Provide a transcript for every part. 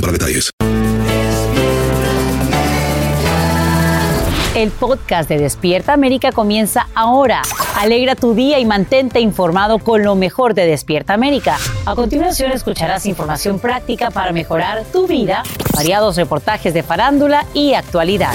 para detalles. El podcast de Despierta América comienza ahora. Alegra tu día y mantente informado con lo mejor de Despierta América. A continuación escucharás información práctica para mejorar tu vida, variados reportajes de farándula y actualidad.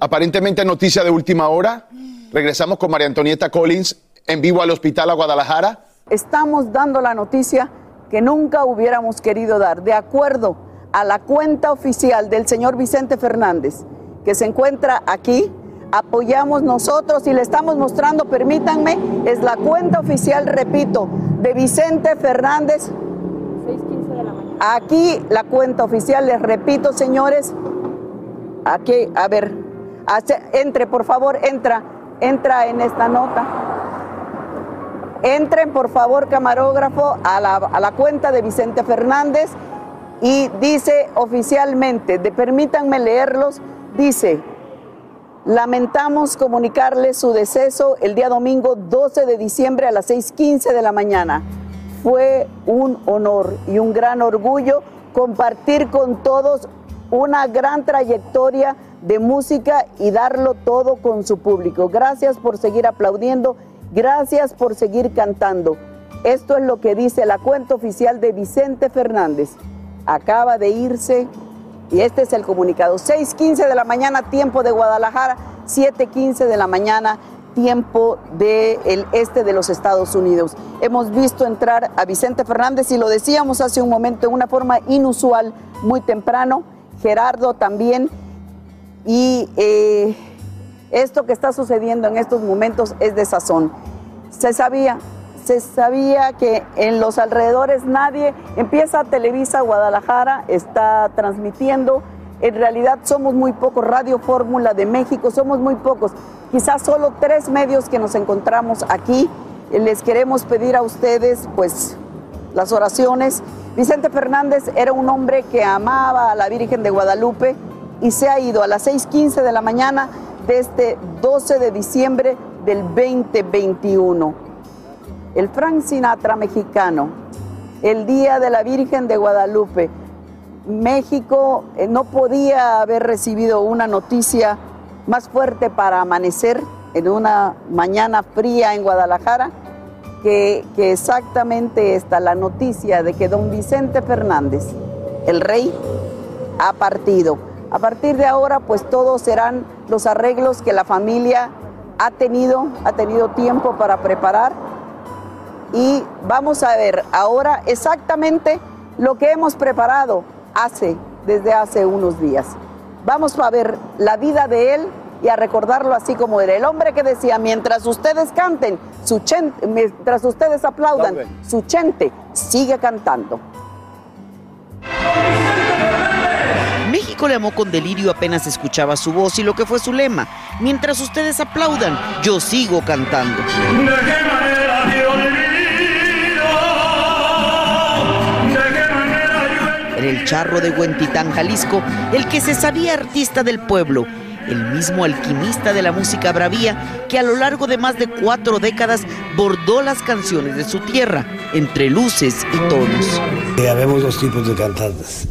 Aparentemente noticia de última hora. Regresamos con María Antonieta Collins en vivo al hospital a Guadalajara. Estamos dando la noticia que nunca hubiéramos querido dar, de acuerdo a la cuenta oficial del señor Vicente Fernández, que se encuentra aquí. Apoyamos nosotros y le estamos mostrando, permítanme, es la cuenta oficial, repito, de Vicente Fernández. Aquí la cuenta oficial, les repito, señores. Aquí, a ver, entre, por favor, entra, entra en esta nota. Entren, por favor, camarógrafo, a la, cuenta de Vicente Fernández y dice oficialmente, de, permítanme leerlos, dice, lamentamos comunicarles su deceso el día domingo 12 de diciembre a las 6.15 de la mañana. Fue un honor y un gran orgullo compartir con todos una gran trayectoria de música y darlo todo con su público. Gracias por seguir aplaudiendo, gracias por seguir cantando. Esto es lo que dice la cuenta oficial de Vicente Fernández. Acaba de irse y este es el comunicado. 6.15 de la mañana, tiempo de Guadalajara, 7.15 de la mañana, tiempo del este de los Estados Unidos. Hemos visto entrar a Vicente Fernández y lo decíamos hace un momento en una forma inusual, muy temprano. Gerardo también. Y eh, esto que está sucediendo en estos momentos es de sazón. Se sabía, se sabía que en los alrededores nadie, empieza Televisa Guadalajara, está transmitiendo, en realidad somos muy pocos, Radio Fórmula de México, somos muy pocos, quizás solo tres medios que nos encontramos aquí. Les queremos pedir a ustedes, pues, las oraciones. Vicente Fernández era un hombre que amaba a la Virgen de Guadalupe y se ha ido a las 6.15 de la mañana de este 12 de diciembre del 2021. El Frank Sinatra mexicano, el Día de la Virgen de Guadalupe. México eh, no podía haber recibido una noticia más fuerte para amanecer en una mañana fría en Guadalajara que, que exactamente esta, la noticia de que don Vicente Fernández, el rey, ha partido. A partir de ahora, pues todos serán los arreglos que la familia ha tenido, ha tenido tiempo para preparar. Y vamos a ver ahora exactamente lo que hemos preparado hace, desde hace unos días. Vamos a ver la vida de él y a recordarlo así como era. El hombre que decía, mientras ustedes canten, su chente, mientras ustedes aplaudan, su chente sigue cantando. México le amó con delirio apenas escuchaba su voz y lo que fue su lema. Mientras ustedes aplaudan, yo sigo cantando. Era el charro de Huentitán, Jalisco, el que se sabía artista del pueblo, el mismo alquimista de la música bravía que a lo largo de más de cuatro décadas bordó las canciones de su tierra, entre luces y tonos. Habemos dos tipos de cantantes,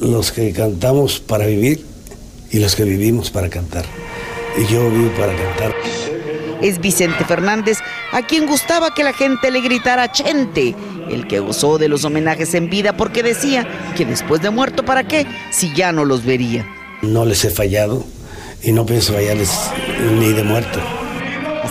los que cantamos para vivir y los que vivimos para cantar. Y yo vivo para cantar. es Vicente Fernández, a quien gustaba que la gente le gritara Chente, el que gozó de los homenajes en vida porque decía que después de muerto, ¿para qué? Si ya no los vería. No les he fallado y no pienso fallarles ni de muerto.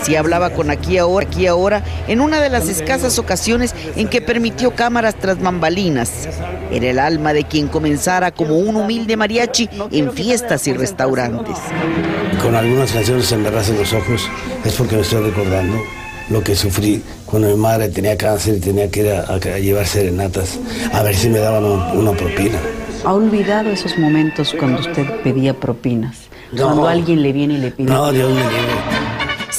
Así hablaba con aquí ahora, aquí ahora, en una de las escasas ocasiones en que permitió cámaras tras bambalinas. Era el alma de quien comenzara como un humilde mariachi en fiestas y restaurantes. Con algunas canciones se me rasen los ojos, es porque me estoy recordando lo que sufrí cuando mi madre tenía cáncer y tenía que ir a, a llevar serenatas a ver si me daban un- una propina. ¿Ha olvidado esos momentos cuando usted pedía propinas? No. Cuando alguien le viene y le pide. No, Dios me libre.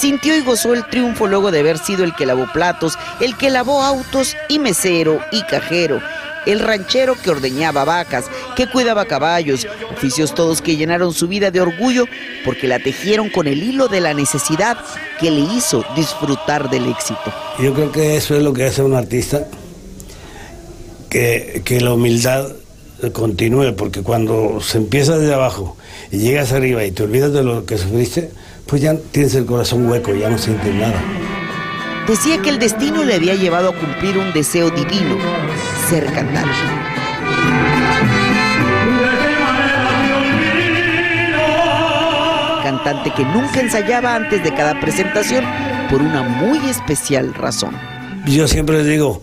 Sintió y gozó el triunfo luego de haber sido el que lavó platos, el que lavó autos y mesero y cajero, el ranchero que ordeñaba vacas, que cuidaba caballos, oficios todos que llenaron su vida de orgullo porque la tejieron con el hilo de la necesidad que le hizo disfrutar del éxito. Yo creo que eso es lo que hace un artista, que, la humildad continúe, porque cuando se empieza desde abajo y llegas arriba y te olvidas de lo que sufriste, pues ya tienes el corazón hueco, ya no sientes nada. Decía que el destino le había llevado a cumplir un deseo divino, ser cantante. Cantante que nunca ensayaba antes de cada presentación por una muy especial razón. Yo siempre les digo,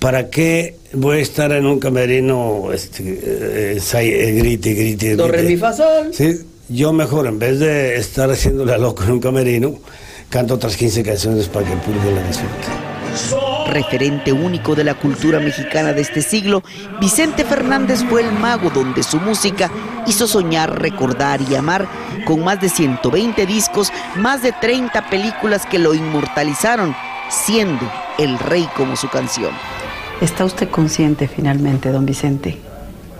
¿para qué voy a estar en un camerino este, eh, ensay- eh, grite, grite, Do, re, grite? mi, fa, sol. Sí, yo mejor, en vez de estar haciéndole a loco en un camerino, canto otras 15 canciones para que el público la disfrute. Referente único de la cultura mexicana de este siglo, Vicente Fernández fue el mago donde su música hizo soñar, recordar y amar con más de 120 discos, más de 30 películas que lo inmortalizaron, siendo el rey como su canción. ¿Está usted consciente finalmente, don Vicente,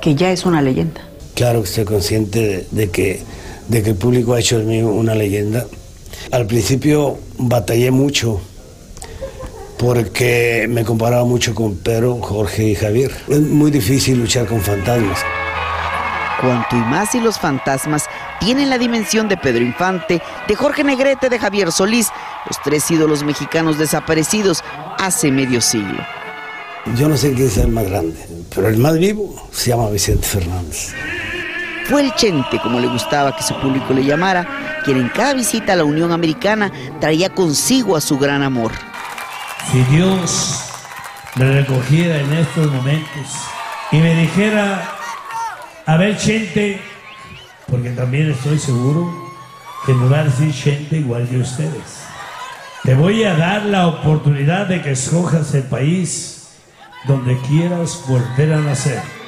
que ya es una leyenda? Claro que estoy consciente de, de que, de que el público ha hecho de mí una leyenda. Al principio batallé mucho porque me comparaba mucho con Pedro, Jorge y Javier. Es muy difícil luchar con fantasmas. Cuanto y más si los fantasmas tienen la dimensión de Pedro Infante, de Jorge Negrete, de Javier Solís, los tres ídolos mexicanos desaparecidos hace medio siglo. Yo no sé quién es el más grande, pero el más vivo se llama Vicente Fernández. Fue el Chente, como le gustaba que su público le llamara, quien en cada visita a la Unión Americana traía consigo a su gran amor. Si Dios me recogiera en estos momentos y me dijera, a ver, gente, porque también estoy seguro que me va a decir gente igual que ustedes. Te voy a dar la oportunidad de que escojas el país donde quieras volver a nacer.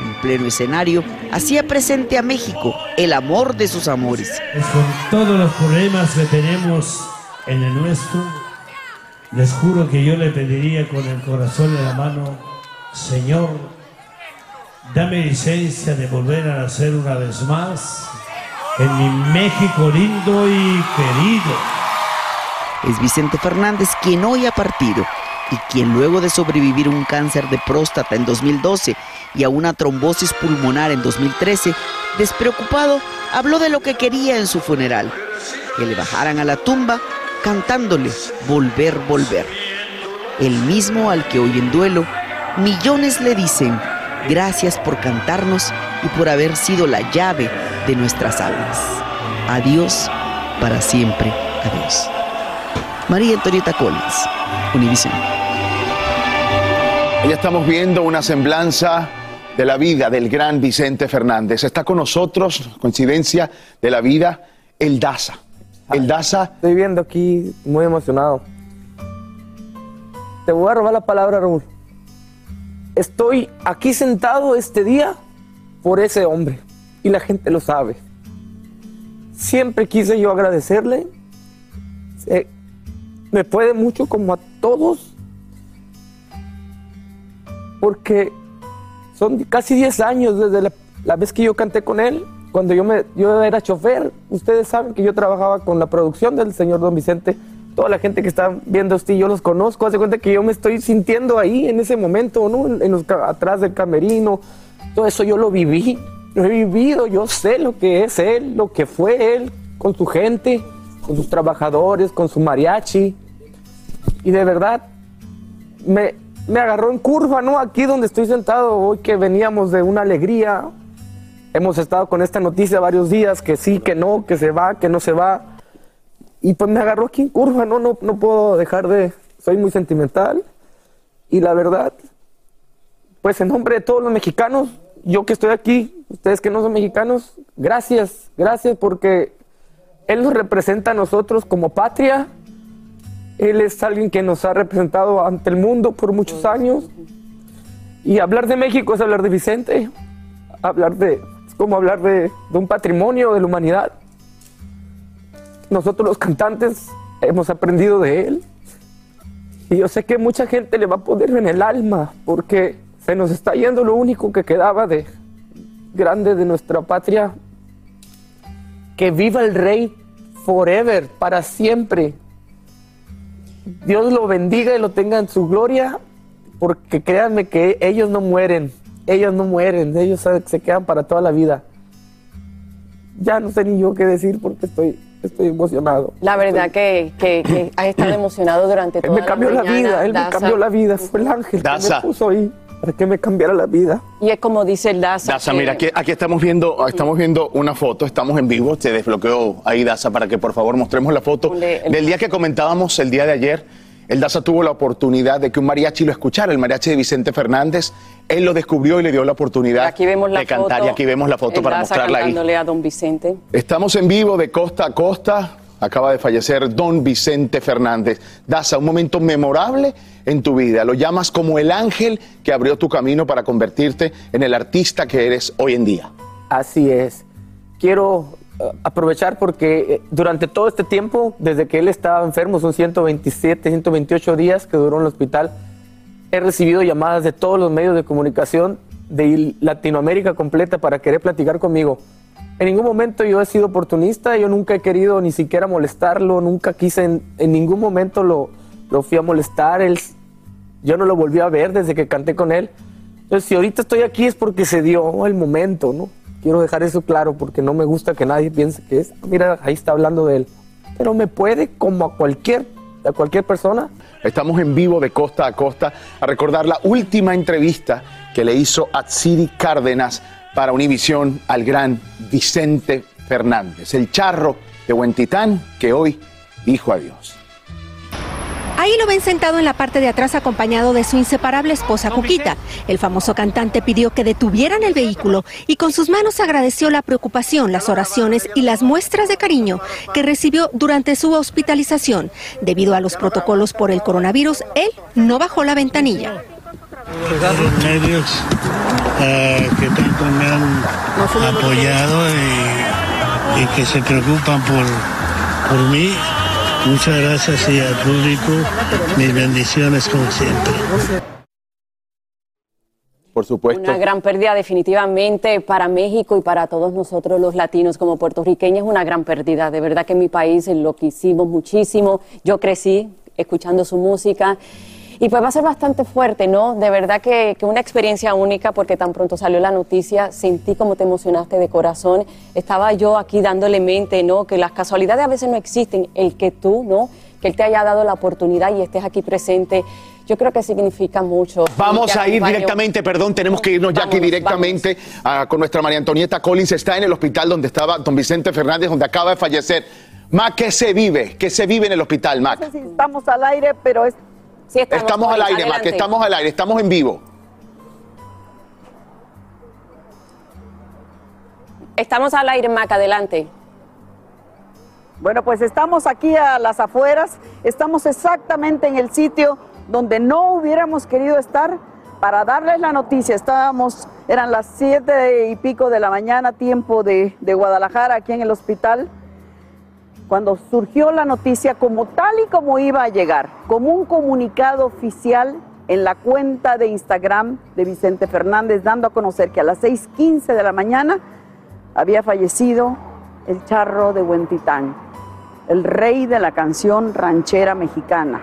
En pleno escenario, hacía presente a México el amor de sus amores. Es con todos los problemas que tenemos en el nuestro, les juro que yo le pediría con el corazón en la mano, Señor, dame licencia de volver a nacer una vez más en mi México lindo y querido. Es Vicente Fernández quien hoy ha partido y quien luego de sobrevivir un cáncer de próstata en 2012 y a una trombosis pulmonar en 2013, despreocupado, habló de lo que quería en su funeral, que le bajaran a la tumba cantándole Volver, Volver. El mismo al que hoy en duelo, millones le dicen gracias por cantarnos y por haber sido la llave de nuestras almas. Adiós, para siempre, adiós. María Antonieta Collins, Univision. Ya estamos viendo una semblanza de la vida del gran Vicente Fernández. Está con nosotros, coincidencia de la vida, el Daza. El Daza. Estoy viendo aquí muy emocionado. Te voy a robar la palabra, Raúl. Estoy aquí sentado este día por ese hombre y la gente lo sabe. Siempre quise yo agradecerle. Eh, me puede mucho como a todos porque son casi 10 años desde la, vez que yo canté con él, cuando yo, me, yo era chofer. Ustedes saben que yo trabajaba con la producción del señor Don Vicente. Toda la gente que está viendo esto, yo los conozco. Hace cuenta que yo me estoy sintiendo ahí en ese momento, ¿no? En los, atrás del camerino. Todo eso yo lo viví. Lo he vivido, yo sé lo que es él, lo que fue él con su gente. con sus trabajadores, con su mariachi. Y de verdad, me, me agarró en curva, ¿no? Aquí donde estoy sentado, hoy que veníamos de una alegría. Hemos estado con esta noticia varios días, que sí, que no, que se va, que no se va. Y pues me agarró aquí en curva, ¿no? No, no puedo dejar de... Soy muy sentimental. Y la verdad, pues en nombre de todos los mexicanos, yo que estoy aquí, ustedes que no son mexicanos, gracias, gracias porque Él nos representa a nosotros como patria. Él es alguien que nos ha representado ante el mundo por muchos años. Y hablar de México es hablar de Vicente, hablar de, es como hablar de, de un patrimonio de la humanidad. Nosotros los cantantes hemos aprendido de Él. Y yo sé que mucha gente le va a poner en el alma porque se nos está yendo lo único que quedaba de grande de nuestra patria. Que viva el rey forever, para siempre. Dios lo bendiga y lo tenga en su gloria, porque créanme que ellos no mueren, ellos no mueren, ellos se se quedan para toda la vida. Ya no sé ni yo qué decir porque estoy, estoy emocionado. La verdad que, que, que has estado emocionado durante Él toda me cambió la, vida, él me cambió la vida, fue el ángel Daza. que me puso ahí para que me cambiara la vida. Y es como dice el Daza. Daza, que- mira, aquí, aquí estamos viendo, estamos viendo una foto, estamos en vivo, se desbloqueó ahí Daza para que por favor mostremos la foto el- del día que comentábamos el día de ayer. El Daza tuvo la oportunidad de que un mariachi lo escuchara, el mariachi de Vicente Fernández. Él lo descubrió y le dio la oportunidad Aquí vemos la de cantar foto. y aquí vemos la foto el para Daza mostrarla ahí. a don Vicente. Estamos en vivo de costa a costa. Acaba de fallecer don Vicente Fernández. Daza, un momento memorable en tu vida. Lo llamas como el ángel que abrió tu camino para convertirte en el artista que eres hoy en día. Así es. Quiero eh, aprovechar porque eh, durante todo este tiempo, desde que él estaba enfermo, son 127, 128 días que duró en el hospital, he recibido llamadas de todos los medios de comunicación de Latinoamérica completa para querer platicar conmigo. En ningún momento yo he sido oportunista, yo nunca he querido ni siquiera molestarlo, nunca quise, en, ningún momento lo, lo fui a molestar, él, yo no lo volví a ver desde que canté con él. Entonces, si ahorita estoy aquí es porque se dio el momento, ¿no? Quiero dejar eso claro porque no me gusta que nadie piense que es, "Ah, mira, ahí está hablando de él. Pero me puede, como a cualquier, a cualquier persona, Estamos en vivo de costa a costa a recordar la última entrevista que le hizo Atsiri Cárdenas para Univisión al gran Vicente Fernández, el charro de Huentitán que hoy dijo adiós. Ahí lo ven sentado en la parte de atrás acompañado de su inseparable esposa Cuquita. El famoso cantante pidió que detuvieran el vehículo y con sus manos agradeció la preocupación, las oraciones y las muestras de cariño que recibió durante su hospitalización. Debido a los protocolos por el coronavirus, él no bajó la ventanilla. medios eh, que tanto me han apoyado y, y que se preocupan por, por mí. Muchas gracias y al público mis bendiciones como siempre. Por supuesto. Una gran pérdida definitivamente para México y para todos nosotros los latinos como puertorriqueños, una gran pérdida. De verdad que en mi país lo quisimos muchísimo. Yo crecí escuchando su música. Y pues va a ser bastante fuerte, ¿no? De verdad que, que una experiencia única porque tan pronto salió la noticia, sentí como te emocionaste de corazón. Estaba yo aquí dándole mente, ¿no? Que las casualidades a veces no existen. El que tú, ¿no? Que Él te haya dado la oportunidad y estés aquí presente, yo creo que significa mucho. Vamos a ir directamente, perdón, tenemos que irnos ya aquí directamente ah, con nuestra María Antonieta Collins. Está en el hospital donde estaba don Vicente Fernández, donde acaba de fallecer. Mac, ¿qué se vive? ¿Qué se vive en el hospital, Mac? No sé si estamos al aire, pero es... Sí, Estamos al aire, Mac, estamos al aire, estamos en vivo. Estamos al aire, Mac, adelante. Bueno, pues estamos aquí a las afueras, estamos exactamente en el sitio donde no hubiéramos querido estar para darles la noticia. Estábamos, eran las siete y pico de la mañana, tiempo de, de Guadalajara, aquí en el hospital, cuando surgió la noticia como tal y como iba a llegar, como un comunicado oficial en la cuenta de Instagram de Vicente Fernández, dando a conocer que a las 6.15 de la mañana había fallecido el charro de Huentitán, el rey de la canción ranchera mexicana.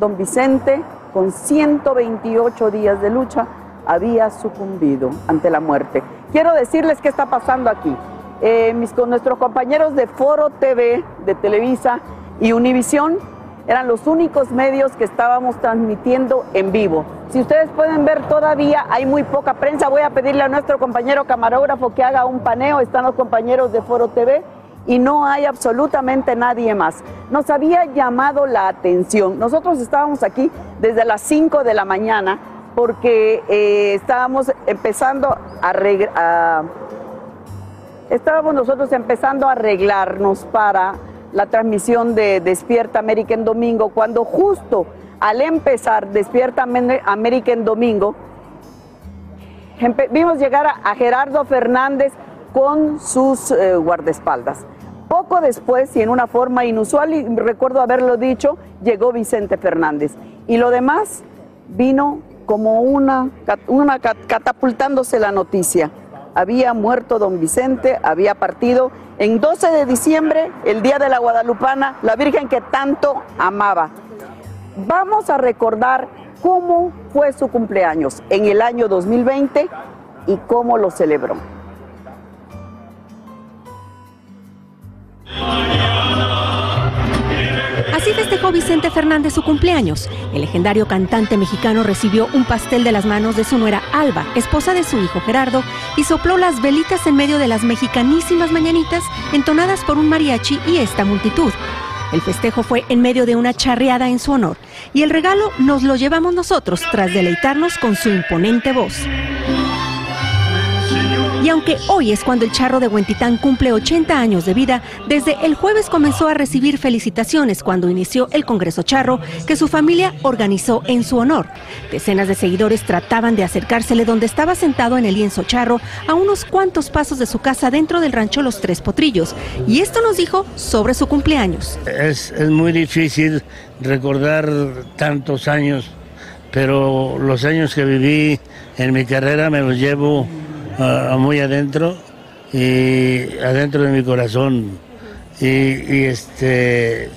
Don Vicente, con 128 días de lucha, había sucumbido ante la muerte. Quiero decirles qué está pasando aquí. Eh, mis, con nuestros compañeros de Foro TV, de Televisa y Univisión, eran los únicos medios que estábamos transmitiendo en vivo. Si ustedes pueden ver todavía hay muy poca prensa, voy a pedirle a nuestro compañero camarógrafo que haga un paneo, están los compañeros de Foro TV y no hay absolutamente nadie más. Nos había llamado la atención. Nosotros estábamos aquí desde las 5 de la mañana porque eh, estábamos empezando a, a, estábamos nosotros empezando a arreglarnos para la transmisión de Despierta América en Domingo, cuando justo al empezar Despierta América en Domingo, vimos llegar a, Gerardo Fernández con sus eh, guardaespaldas. Poco después, y en una forma inusual, y recuerdo haberlo dicho, llegó Vicente Fernández. Y lo demás vino como una, una catapultándose la noticia había muerto don Vicente, había partido en 12 de diciembre, el día de la Guadalupana, la Virgen que tanto amaba. Vamos a recordar cómo fue su cumpleaños en el año 2020 y cómo lo celebró. Así festejó Vicente Fernández su cumpleaños. El legendario cantante mexicano recibió un pastel de las manos de su nuera Alba, esposa de su hijo Gerardo, y sopló las velitas en medio de las mexicanísimas mañanitas entonadas por un mariachi y esta multitud. El festejo fue en medio de una charreada en su honor y el regalo nos lo llevamos nosotros tras deleitarnos con su imponente voz. Y aunque hoy es cuando el charro de Huentitán cumple 80 años de vida, desde el jueves comenzó a recibir felicitaciones cuando inició el Congreso Charro que su familia organizó en su honor. Decenas de seguidores trataban de acercársele donde estaba sentado en el lienzo charro a unos cuantos pasos de su casa dentro del rancho Los Tres Potrillos. Y esto nos dijo sobre su cumpleaños. Es, es muy difícil recordar tantos años, pero los años que viví en mi carrera me los llevo muy adentro y adentro de mi corazón. Y, este,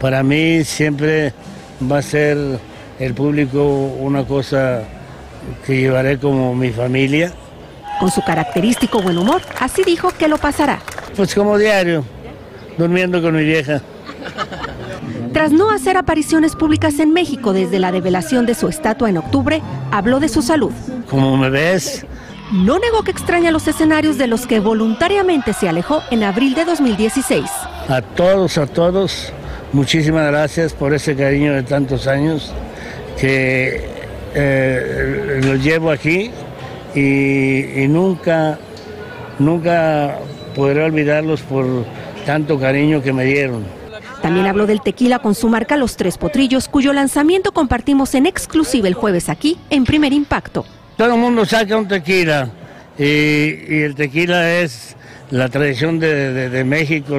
para mí siempre va a ser el público una cosa que llevaré como mi familia. Con su característico buen humor, así dijo que lo pasará. Pues como diario, durmiendo con mi vieja. Tras no hacer apariciones públicas en México desde la develación de su estatua en octubre, habló de su salud. Como me ves, no negó que extraña los escenarios de los que voluntariamente se alejó en abril de 2016. A todos, a todos, muchísimas gracias por ese cariño de tantos años que eh, lo llevo aquí y, nunca, nunca podré olvidarlos por tanto cariño que me dieron. También habló del tequila con su marca Los Tres Potrillos, cuyo lanzamiento compartimos en exclusiva el jueves aquí en Primer Impacto. Todo el mundo saca un tequila y, el tequila es la tradición de, México,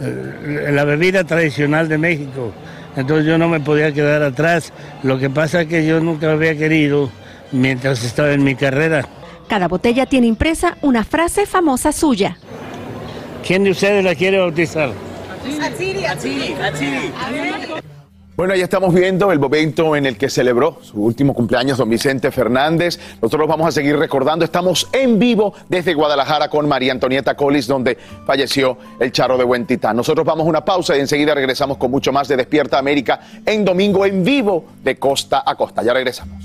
eh, la bebida tradicional de México. Entonces yo no me podía quedar atrás. Lo que pasa es que yo nunca había querido mientras estaba en mi carrera. Cada botella tiene impresa una frase famosa suya. ¿Quién de ustedes la quiere bautizar? Atsiri, bueno, ya estamos viendo el momento en el que celebró su último cumpleaños don Vicente Fernández. Nosotros vamos a seguir recordando. Estamos en vivo desde Guadalajara con María Antonieta Collis, donde falleció el charro de Huentitán. Nosotros vamos a una pausa y enseguida regresamos con mucho más de Despierta América en domingo en vivo de costa a costa. Ya regresamos.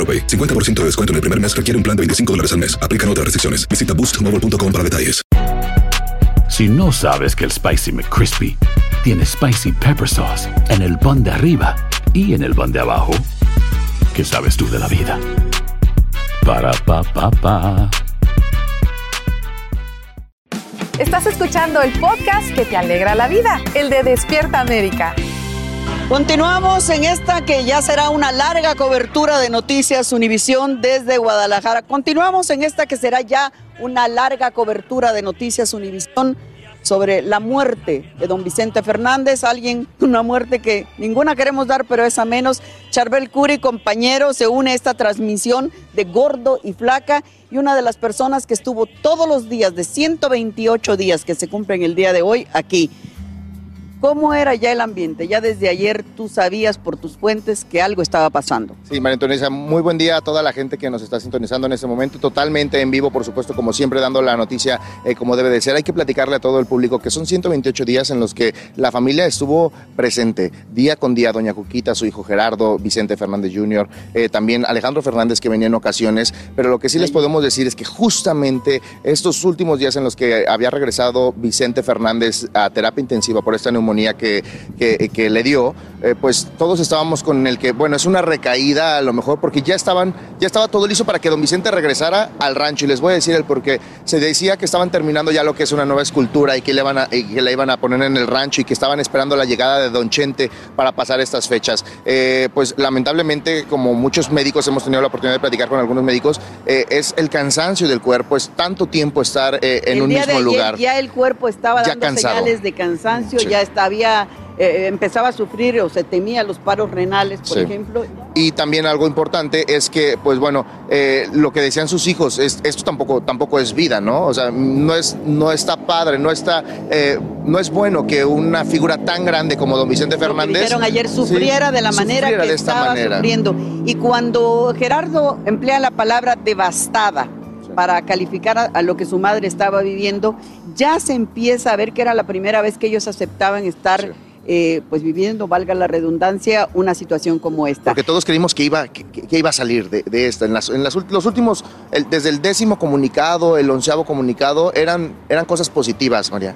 AroPay. 50% de descuento en el primer mes requiere un plan de 25 dólares al mes. Aplican otras restricciones. Visita boostmobile.com para detalles. Si no sabes que el Spicy McCrispy tiene Spicy Pepper Sauce en el pan de arriba y en el pan de abajo, ¿qué sabes tú de la vida? Para, pa, pa, pa. Estás escuchando el podcast que te alegra la vida, el de Despierta América. Continuamos en esta que ya será una larga cobertura de Noticias Univisión desde Guadalajara. Continuamos en esta que será ya una larga cobertura de Noticias Univisión sobre la muerte de don Vicente Fernández, alguien, una muerte que ninguna queremos dar, pero es a menos. Charbel Curi, compañero, se une a esta transmisión de Gordo y Flaca y una de las personas que estuvo todos los días, de 128 días que se cumplen el día de hoy, aquí. ¿Cómo era ya el ambiente? Ya desde ayer tú sabías por tus fuentes que algo estaba pasando. Sí, María Antonia, muy buen día a toda la gente que nos está sintonizando en este momento, totalmente en vivo, por supuesto, como siempre, dando la noticia eh, como debe de ser. Hay que platicarle a todo el público que son 128 días en los que la familia estuvo presente, día con día, doña Cuquita, su hijo Gerardo, Vicente Fernández Jr., eh, también Alejandro Fernández, que venía en ocasiones, pero lo que sí les podemos decir es que justamente estos últimos días en los que había regresado Vicente Fernández a terapia intensiva por esta neumonía, que, que, le dio, eh, pues todos estábamos con el que, bueno, es una recaída a lo mejor, porque ya estaban, ya estaba todo listo para que don Vicente regresara al rancho. Y les voy a decir el por qué. Se decía que estaban terminando ya lo que es una nueva escultura y que le, van a, que le iban a poner en el rancho y que estaban esperando la llegada de don Chente para pasar estas fechas. Eh, pues lamentablemente, como muchos médicos hemos tenido la oportunidad de platicar con algunos médicos, eh, es el cansancio del cuerpo, es tanto tiempo estar en un mismo lugar. Ya el cuerpo estaba dando señales de cansancio, ya está había eh, empezaba a sufrir o se temía los paros renales, por ejemplo. Y también algo importante es que, pues bueno, eh, lo que decían sus hijos, es, esto tampoco, tampoco es vida, ¿no? O sea, no, es, no está padre, no está, eh, no es bueno que una figura tan grande como don Vicente Fernández... Dijeron ayer, sufriera de la manera que estaba sufriendo. Y cuando Gerardo emplea la palabra devastada, para calificar a, lo que su madre estaba viviendo, ya se empieza a ver que era la primera vez que ellos aceptaban estar... Eh, pues viviendo, valga la redundancia, una situación como esta. Porque todos creímos que iba, que, iba a salir de, de esta. En, las, en las, los últimos, desde el décimo comunicado, el onceavo comunicado, eran, eran cosas positivas, María.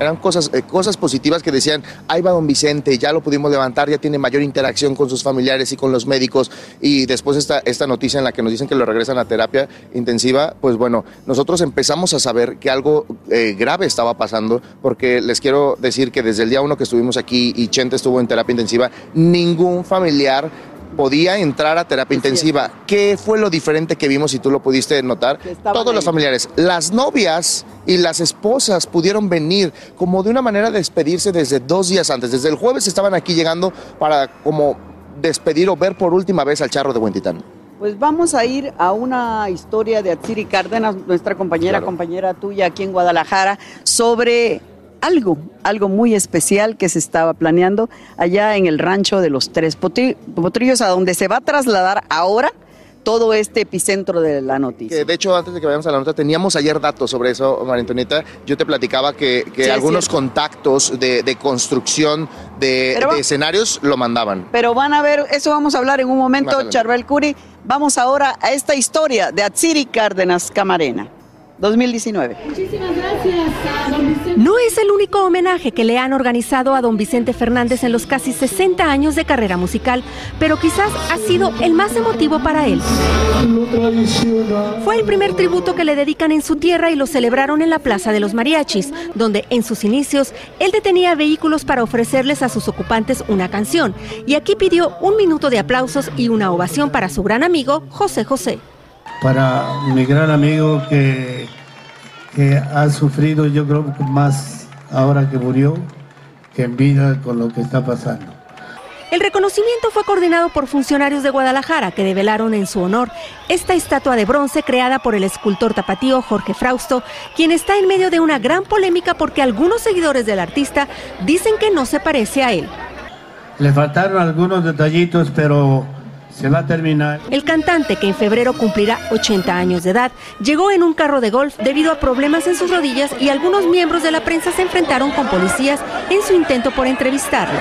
Eran cosas, eh, cosas positivas que decían, ahí va don Vicente, ya lo pudimos levantar, ya tiene mayor interacción con sus familiares y con los médicos. Y después esta, esta noticia en la que nos dicen que lo regresan a terapia intensiva, pues bueno, nosotros empezamos a saber que algo eh, grave estaba pasando, porque les quiero decir que desde el día uno que estuvimos aquí y Chente estuvo en terapia intensiva, ningún familiar podía entrar a terapia intensiva. ¿Qué fue lo diferente que vimos, si tú lo pudiste notar? Todos los familiares, las novias y las esposas pudieron venir como de una manera de despedirse desde dos días antes. Desde el jueves estaban aquí llegando para como despedir o ver por última vez al charro de Huentitán. Pues vamos a ir a una historia de Atsiri Cárdenas, nuestra compañera, compañera tuya aquí en Guadalajara, sobre algo, algo muy especial que se estaba planeando allá en el rancho de los Tres Potrillos, a donde se va a trasladar ahora todo este epicentro de la noticia. de hecho, antes de que vayamos a la nota, teníamos ayer datos sobre eso, María Antonieta. Yo te platicaba que, algunos contactos de, construcción de, escenarios lo mandaban. Pero van a ver, eso vamos a hablar en un momento, Charbel Curi. Vamos ahora a esta historia de Atsiri Cárdenas Camarena. 2019. Muchísimas gracias, No es el único homenaje que le han organizado a don Vicente Fernández en los casi 60 años de carrera musical, pero quizás ha sido el más emotivo para él. Fue el primer tributo que le dedican en su tierra y lo celebraron en la Plaza de los Mariachis, donde en sus inicios él detenía vehículos para ofrecerles a sus ocupantes una canción. Y aquí pidió un minuto de aplausos y una ovación para su gran amigo José José para mi gran amigo que, que ha sufrido, yo creo más ahora que murió que en vida con lo que está pasando. El reconocimiento fue coordinado por funcionarios de Guadalajara que develaron en su honor esta estatua de bronce creada por el escultor tapatío Jorge Frausto, quien está en medio de una gran polémica porque algunos seguidores del artista dicen que no se parece a él. Le faltaron algunos detallitos, pero se va a terminar. El cantante, que en febrero cumplirá 80 años de edad, llegó en un carro de golf debido a problemas en sus rodillas y algunos miembros de la prensa se enfrentaron con policías en su intento por entrevistarlo.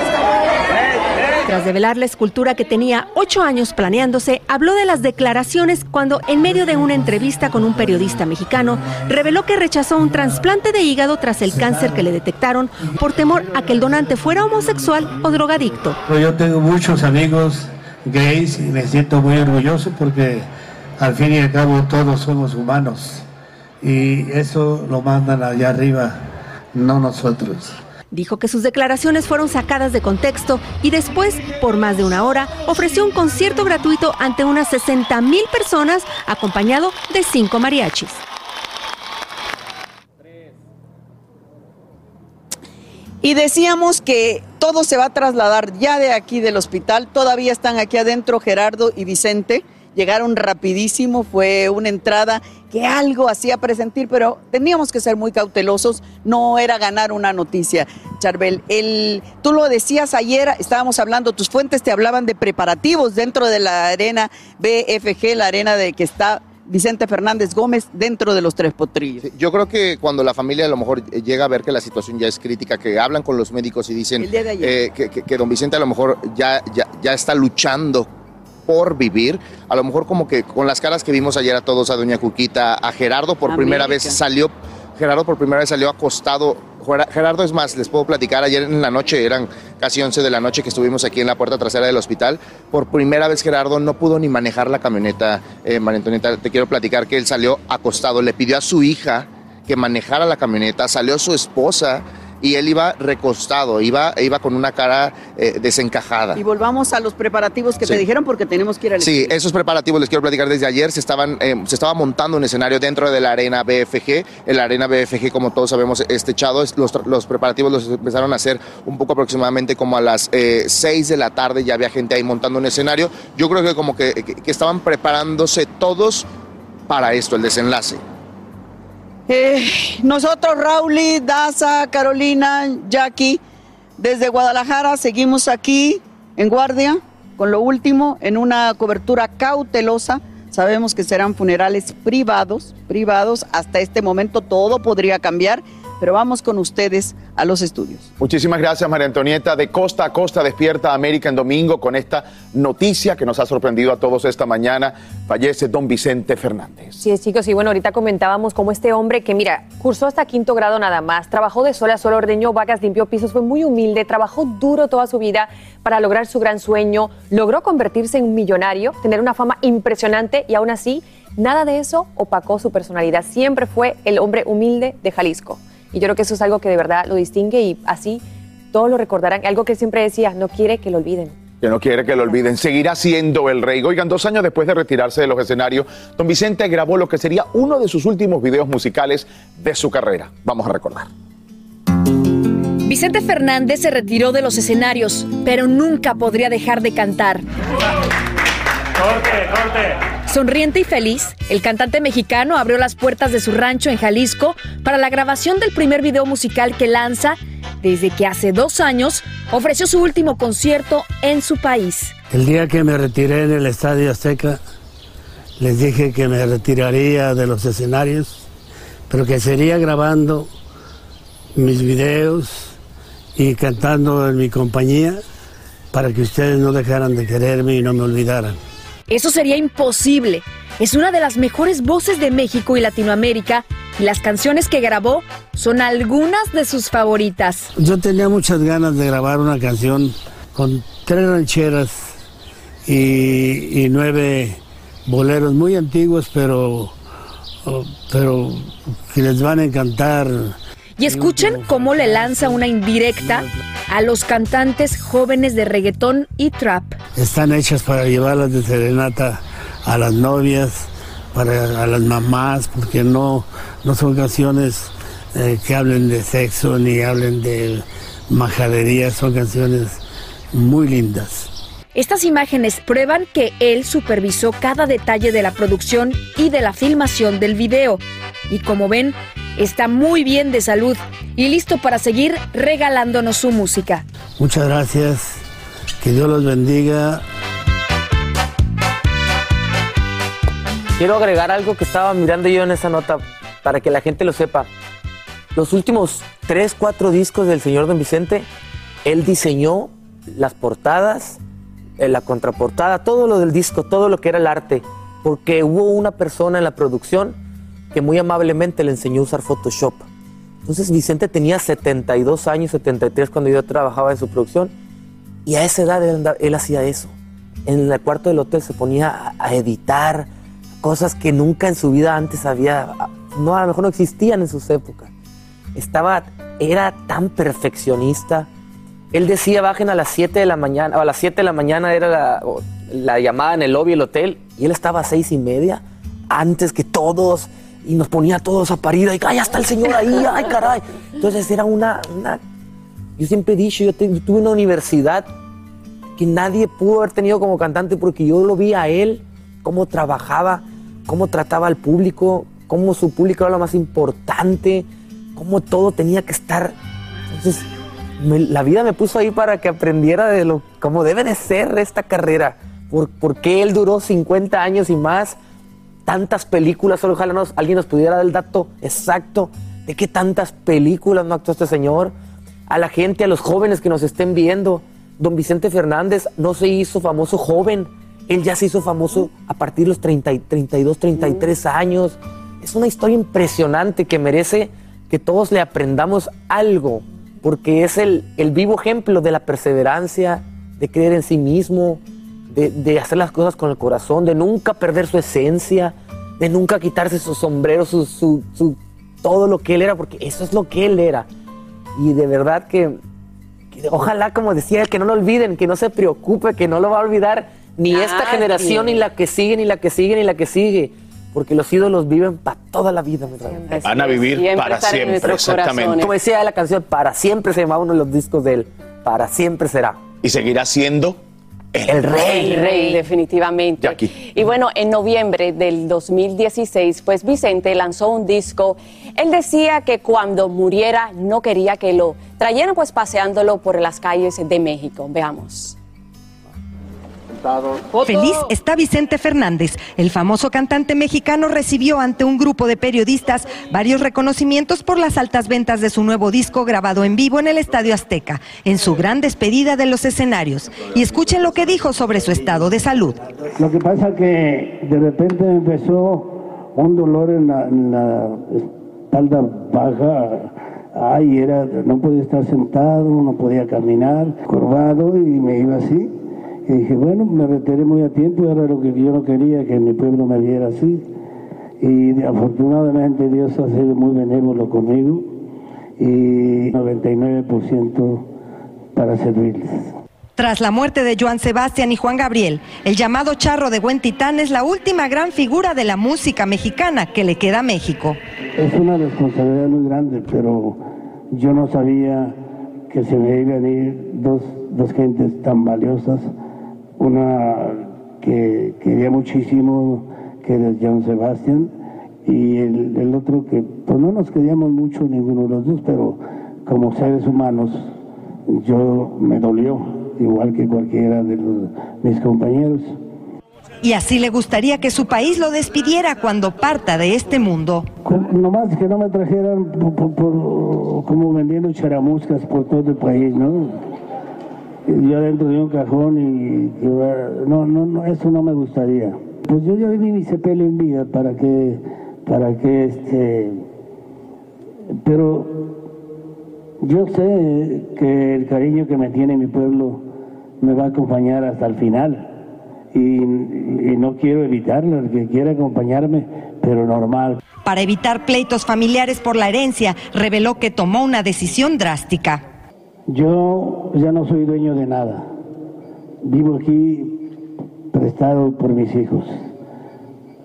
Tras develar la escultura que tenía ocho años planeándose, habló de las declaraciones cuando, en medio de una entrevista con un periodista mexicano, reveló que rechazó un trasplante de hígado tras el cáncer que le detectaron por temor a que el donante fuera homosexual o drogadicto. Yo tengo muchos amigos y me siento muy orgulloso porque al fin y al cabo todos somos humanos y eso lo mandan allá arriba, no nosotros. Dijo que sus declaraciones fueron sacadas de contexto y después, por más de una hora, ofreció un concierto gratuito ante unas 60 mil personas acompañado de cinco mariachis. Y decíamos que todo se va a trasladar ya de aquí del hospital. Todavía están aquí adentro Gerardo y Vicente. Llegaron rapidísimo, fue una entrada que algo hacía presentir, pero teníamos que ser muy cautelosos. No era ganar una noticia, Charbel. El, tú lo decías ayer, estábamos hablando, tus fuentes te hablaban de preparativos dentro de la arena BFG, la arena de que está Vicente Fernández Gómez dentro de los tres potrillos. Yo creo que cuando la familia a lo mejor llega a ver que la situación ya es crítica, que hablan con los médicos y dicen eh, que, que- que don Vicente a lo mejor ya, ya, ya está luchando por vivir, a lo mejor como que con las caras que vimos ayer a todos, a doña Cuquita, a Gerardo por primera vez salió, Gerardo por primera vez salió acostado. Gera- Gerardo es más, les puedo platicar, ayer en la noche, eran casi 11 de la noche que estuvimos aquí en la puerta trasera del hospital, por primera vez Gerardo no pudo ni manejar la camioneta, eh, María Antonieta, te quiero platicar que él salió acostado, le pidió a su hija que manejara la camioneta, salió su esposa y él iba recostado, iba, iba con una cara eh, desencajada. Y volvamos a los preparativos que te dijeron porque tenemos que ir al Sí, esos preparativos les quiero platicar desde ayer. Se, estaban, eh, se estaba montando un escenario dentro de la arena BFG. En la arena BFG, como todos sabemos, es techado. Los, los preparativos los empezaron a hacer un poco aproximadamente como a las 6 de la tarde. Ya había gente ahí montando un escenario. Yo creo que como que, que- que estaban preparándose todos para esto, el desenlace. Eh, nosotros, Rauli, Daza, Carolina, Jackie, desde Guadalajara seguimos aquí en guardia con lo último en una cobertura cautelosa. Sabemos que serán funerales privados, privados. Hasta este momento todo podría cambiar, pero vamos con ustedes a los estudios. Muchísimas gracias, María Antonieta. De costa a costa despierta América en domingo con esta noticia que nos ha sorprendido a todos esta mañana. Fallece don Vicente Fernández. Sí, chicos, y bueno, ahorita comentábamos cómo este hombre que, mira, cursó hasta quinto grado nada más, trabajó de sol a sol, ordeñó vacas, limpió pisos, fue muy humilde, trabajó duro toda su vida para lograr su gran sueño, logró convertirse en un millonario, tener una fama impresionante y aún así, nada de eso opacó su personalidad. Siempre fue el hombre humilde de Jalisco. Y yo creo que eso es algo que de verdad lo distingue y así todos lo recordarán. Algo que siempre decía, no quiere que lo olviden. Que no quiere que lo olviden. Seguirá siendo el rey. Oigan, dos años después de retirarse de los escenarios, don Vicente grabó lo que sería uno de sus últimos videos musicales de su carrera. Vamos a recordar. Vicente Fernández se retiró de los escenarios, pero nunca podría dejar de cantar. Sonriente y feliz, el cantante mexicano abrió las puertas de su rancho en Jalisco para la grabación del primer video musical que lanza desde que hace dos años ofreció su último concierto en su país. El día que me retiré en el Estadio Azteca, les dije que me retiraría de los escenarios, pero que sería grabando mis videos y cantando en mi compañía para que ustedes no dejaran de quererme y no me olvidaran. Eso sería imposible. Es una de las mejores voces de México y Latinoamérica y las canciones que grabó son algunas de sus favoritas. Yo tenía muchas ganas de grabar una canción con tres rancheras y, nueve boleros muy antiguos, pero, oh, pero que les van a encantar. Y escuchen cómo le lanza una indirecta a los cantantes jóvenes de reggaetón y trap. Están hechas para llevarlas de serenata a las novias, para a las mamás, porque no, no son canciones eh, que hablen de sexo ni hablen de majadería, son canciones muy lindas. Estas imágenes prueban que él supervisó cada detalle de la producción y de la filmación del video. Y como ven, está muy bien de salud y listo para seguir regalándonos su música. Muchas gracias. Que Dios los bendiga. Quiero agregar algo que estaba mirando yo en esa nota para que la gente lo sepa. Los últimos tres, cuatro discos del señor Don Vicente, él diseñó las portadas, eh, la contraportada, todo lo del disco, todo lo que era el arte, porque hubo una persona en la producción que muy amablemente le enseñó a usar Photoshop. Entonces Vicente tenía 72 años, 73 cuando yo trabajaba en su producción, y a esa edad él, hacía eso. En el cuarto del hotel se ponía a, editar cosas que nunca en su vida antes había, no, a lo mejor no existían en sus épocas. Estaba, era tan perfeccionista, él decía, bajen a las 7 de la mañana, o a las 7 de la mañana era la, llamada en el lobby del hotel, y él estaba a seis y media, antes que todos, y nos ponía todos a parir, y ¡ay, está el señor ahí! ¡ay, caray! Entonces era una, una yo siempre he dicho, yo, tuve una universidad que nadie pudo haber tenido como cantante porque yo lo vi a él, cómo trabajaba, cómo trataba al público, cómo su público era lo más importante, cómo todo tenía que estar. Entonces, la vida me puso ahí para que aprendiera de lo cómo debe de ser esta carrera. Por, qué él duró 50 años y más, tantas películas, solo ojalá alguien nos pudiera dar el dato exacto de qué tantas películas no actuó este señor. A la gente, a los jóvenes que nos estén viendo, don Vicente Fernández no se hizo famoso joven, él ya se hizo famoso a partir de los 30, 32, 33 años. Es una historia impresionante que merece que todos le aprendamos algo porque es el, vivo ejemplo de la perseverancia, de creer en sí mismo, de, hacer las cosas con el corazón, de nunca perder su esencia, de nunca quitarse su sombrero, su, todo lo que él era, porque eso es lo que él era. Y de verdad que, ojalá, como decía, que no lo olviden, que no se preocupe, que no lo va a olvidar ni esta generación, ni la que sigue, ni la que sigue, ni la que sigue porque los ídolos viven para toda la vida. Van a vivir para siempre, exactamente. Como decía la canción, para siempre se llamaba uno de los discos de él, para siempre será. Y seguirá siendo el, rey. El rey, definitivamente. Y bueno, en noviembre del 2016, pues Vicente lanzó un disco. Él decía que cuando muriera no quería que lo trajeran pues paseándolo por las calles de México. Veamos. Feliz está Vicente Fernández. El famoso cantante mexicano recibió ante un grupo de periodistas varios reconocimientos por las altas ventas de su nuevo disco grabado en vivo en el Estadio Azteca, en su gran despedida de los escenarios. Y escuchen lo que dijo sobre su estado de salud. Lo que pasa que de repente empezó un dolor en la, espalda baja. Ay, era, no podía estar sentado, no podía caminar, curvado y me iba así. Y dije, bueno, me retiré muy a tiempo, era lo que yo no quería, que mi pueblo me viera así. Y afortunadamente Dios ha sido muy benévolo conmigo y 99% para servirles. Tras la muerte de Joan Sebastián y Juan Gabriel, el llamado Charro de Buen Titán es la última gran figura de la música mexicana que le queda a México. Es una responsabilidad muy grande, pero yo no sabía que se me iban a ir dos, dos gentes tan valiosas una que quería muchísimo, que era John Sebastian, y el, otro que pues no nos queríamos mucho ninguno de los dos, pero como seres humanos yo me dolió, igual que cualquiera de mis compañeros. Y así le gustaría que su país lo despidiera cuando parta de este mundo. Nomás que no me trajeran como vendiendo charamuscas por todo el país, ¿no? Yo dentro de un cajón y no, no, no, eso no me gustaría. Pues yo ya viví mi sepelio en vida para que, para que este, pero yo sé que el cariño que me tiene mi pueblo me va a acompañar hasta el final y, y no quiero evitarlo, el que quiera acompañarme, pero normal. Para evitar pleitos familiares por la herencia, reveló que tomó una decisión drástica. Yo ya no soy dueño de nada. Vivo aquí prestado por mis hijos.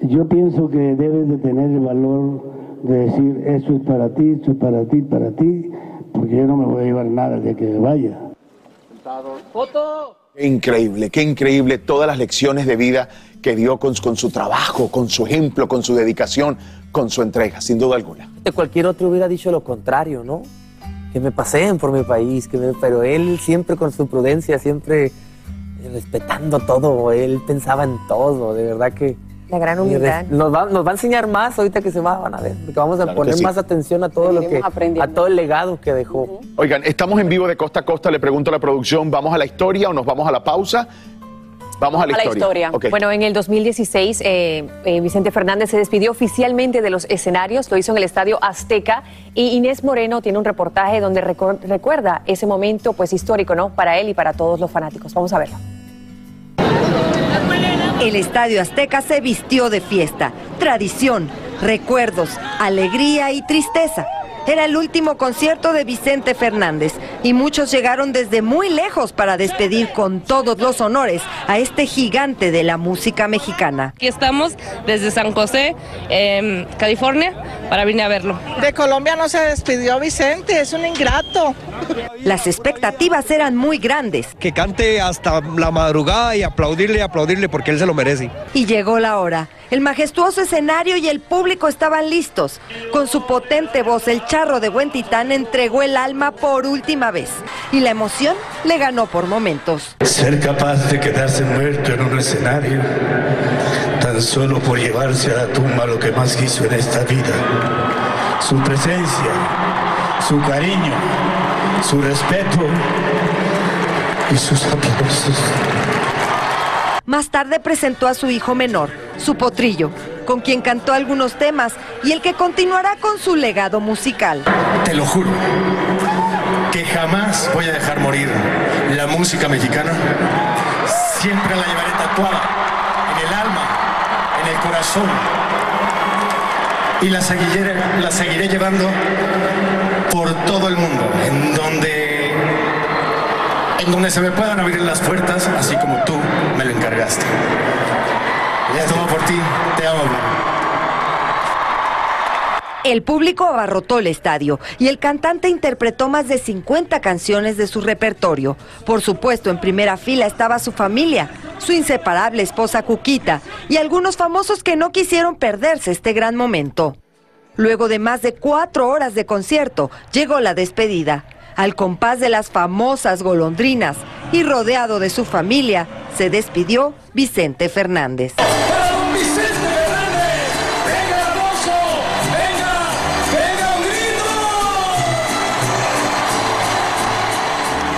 Yo pienso que debes de tener el valor de decir, eso es para ti, esto es para ti, para ti, porque yo no me voy a llevar nada de que me vaya. foto. Qué increíble, qué increíble todas las lecciones de vida que dio con, con su trabajo, con su ejemplo, con su dedicación, con su entrega, sin duda alguna. De cualquier otro hubiera dicho lo contrario, ¿no? Que me paseen por mi país, que me- pero él siempre con su prudencia, siempre respetando todo, él pensaba en todo, de verdad que... La gran Mi humildad. Nos va, nos va a enseñar más ahorita que se va, van a ver, porque vamos a Claro poner sí. más atención a todo lo que, a todo el legado que dejó. Oigan, estamos en vivo de costa a costa, le pregunto a la producción, ¿vamos a la historia o nos vamos a la pausa? Vamos a la historia. Ok. Bueno, en el 2016, eh, eh, Vicente Fernández se despidió oficialmente de los escenarios, lo hizo en el Estadio Azteca, y Inés Moreno tiene un reportaje donde recor- recuerda ese momento pues histórico, ¿no? Para él y para todos los fanáticos. Vamos a verlo. El Estadio Azteca se vistió de fiesta, tradición, recuerdos, alegría y tristeza. Era el último concierto de Vicente Fernández y muchos llegaron desde muy lejos para despedir con todos los honores a este gigante de la música mexicana. Aquí estamos desde San José, em, California, para venir a verlo. De Colombia no se despidió Vicente, es un ingrato. Las expectativas eran muy grandes que cante hasta la madrugada y aplaudirle y aplaudirle porque él se lo merece. y llegó la hora. El majestuoso escenario y el público estaban listos. Con su potente voz, el charro de Buen Titán entregó el alma por última vez. Y la emoción le ganó por momentos. Ser capaz de quedarse muerto en un escenario, tan solo por llevarse a la tumba lo que más quiso en esta vida. Su presencia, su cariño, su respeto y sus aplausos. Más tarde presentó a su hijo menor, su potrillo, con quien cantó algunos temas y el que continuará con su legado musical. Te lo juro, que jamás voy a dejar morir la música mexicana. Siempre la llevaré tatuada en el alma, en el corazón. Y la seguiré, la seguiré llevando por todo el mundo, en donde, en donde se me puedan abrir las puertas, así como tú me lo encargaste. Todo por ti, te amo. El público abarrotó el estadio y el cantante interpretó más de 50 canciones de su repertorio. Por supuesto, en primera fila estaba su familia, su inseparable esposa Cuquita y algunos famosos que no quisieron perderse este gran momento. Luego de más de cuatro horas de concierto, llegó la despedida. Al compás de las famosas golondrinas y rodeado de su familia, se despidió Vicente Fernández.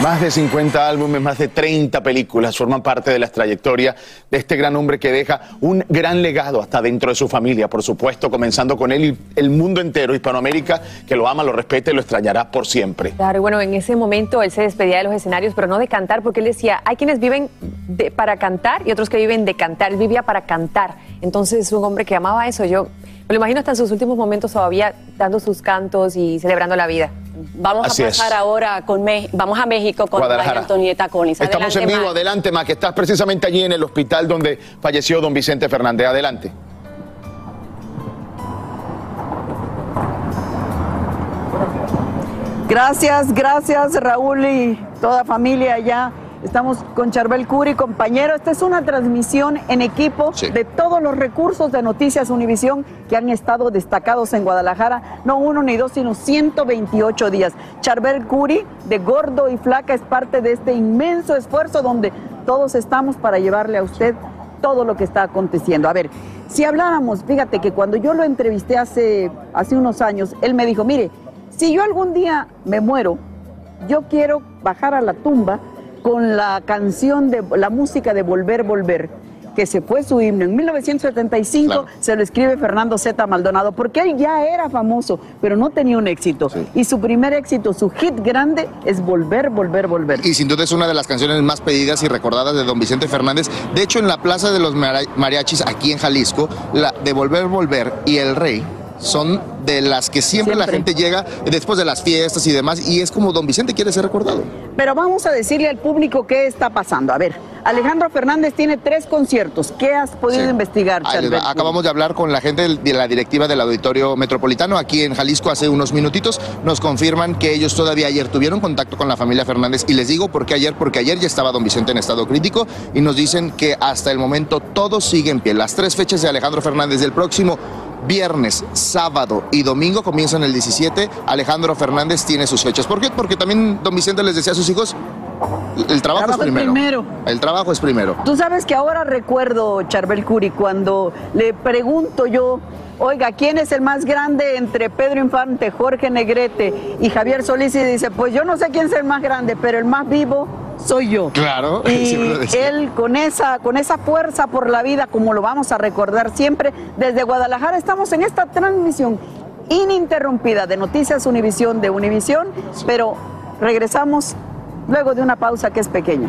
Más de 50 álbumes, más de 30 películas forman parte de la trayectoria de este gran hombre que deja un gran legado hasta dentro de su familia, por supuesto, comenzando con él y el mundo entero, Hispanoamérica, que lo ama, lo respeta y lo extrañará por siempre. Claro, y bueno, en ese momento él se despedía de los escenarios, pero no de cantar, porque él decía, hay quienes viven de- para cantar y otros que viven de cantar. Él vivía para cantar. Entonces es un hombre que amaba eso. Yo me lo imagino hasta en sus últimos momentos todavía dando sus cantos y celebrando la vida. Vamos Así a es. pasar ahora con Me- vamos a México con. María Antonieta Collins. Estamos en Adelante, vivo, Ma. adelante, Ma, que estás precisamente allí en el hospital donde falleció don Vicente Fernández. Adelante. Gracias, gracias Raúl y toda familia allá. Estamos con Charbel Curi, compañero. Esta es una transmisión en equipo de todos los recursos de Noticias Univisión que han estado destacados en Guadalajara. No uno ni dos, sino 128 días. Charbel Curi, de Gordo y Flaca, es parte de este inmenso esfuerzo donde todos estamos para llevarle a usted todo lo que está aconteciendo. A ver, si habláramos, fíjate que cuando yo lo entrevisté hace, hace unos años, él me dijo, mire, si yo algún día me muero, yo quiero bajar a la tumba con la canción de la música de Volver, Volver, que se fue su himno. En 1975 se lo escribe Fernando Z. Maldonado, porque él ya era famoso, pero no tenía un éxito. Y su primer éxito, su hit grande, es Volver, Volver, Volver. Y sin duda es una de las canciones más pedidas y recordadas de don Vicente Fernández. De hecho, en la Plaza de los Mariachis, aquí en Jalisco, la de Volver, Volver y El Rey son de las que siempre, la gente llega después de las fiestas y demás, y es como don Vicente quiere ser recordado. Pero vamos a decirle al público qué está pasando. A ver, Alejandro Fernández tiene tres conciertos. ¿Qué has podido investigar, Ahí les va. Charbel? Acabamos de hablar con la gente de la directiva del Auditorio Metropolitano aquí en Jalisco hace unos minutitos. Nos confirman que ellos todavía ayer tuvieron contacto con la familia Fernández y les digo por qué ayer, porque ayer ya estaba don Vicente en estado crítico y nos dicen que hasta el momento todo sigue en pie. Las tres fechas de Alejandro Fernández del próximo viernes, sábado y domingo comienzan el 17. Alejandro Fernández tiene sus fechas. ¿Por qué? Porque también don Vicente les decía a sus hijos, el trabajo, Trabajo es es primero. primero. El trabajo es primero. Tú sabes que ahora recuerdo, Charbel Curi, cuando le pregunto yo, oiga, ¿quién es el más grande entre Pedro Infante, Jorge Negrete y Javier Solís? Y dice, pues yo no sé quién es el más grande, pero el más vivo soy yo. Claro, Y él con esa, con esa fuerza por la vida, como lo vamos a recordar siempre, desde Guadalajara estamos en esta transmisión ininterrumpida de Noticias Univisión de Univisión, pero regresamos luego de una pausa que es pequeña.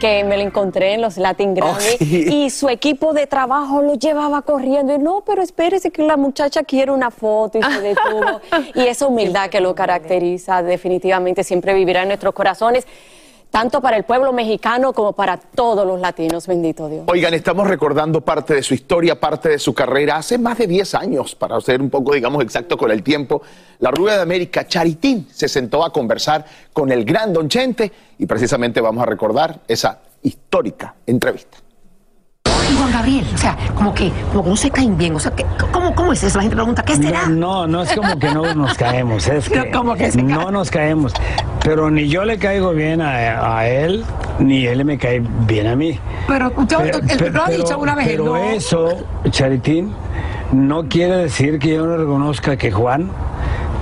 que me lo encontré en los Latin Grammy Oh, sí. y su equipo de trabajo lo llevaba corriendo y no, pero espérese que la muchacha quiere una foto y se detuvo. y esa humildad que lo caracteriza definitivamente siempre vivirá en nuestros corazones, tanto para el pueblo mexicano como para todos los latinos, bendito Dios. Oigan, estamos recordando parte de su historia, parte de su carrera. Hace más de 10 años, para ser un poco, digamos, exacto con el tiempo, la Rubia de América, Charitín, se sentó a conversar con el gran Don Chente y precisamente vamos a recordar esa histórica entrevista. Y Juan Gabriel, o sea, como que, como que no se caen bien. O sea, ¿qué- ¿cómo, ¿cómo es eso? La gente pregunta, ¿qué será? No, no es como que no nos caemos, es que, ¿Cómo que se no nos caemos. Pero ni yo le caigo bien a, a él, ni él me cae bien a mí. Pero usted él lo ha dicho una vez, pero ¿no? eso, Charitín, no quiere decir que yo no reconozca que Juan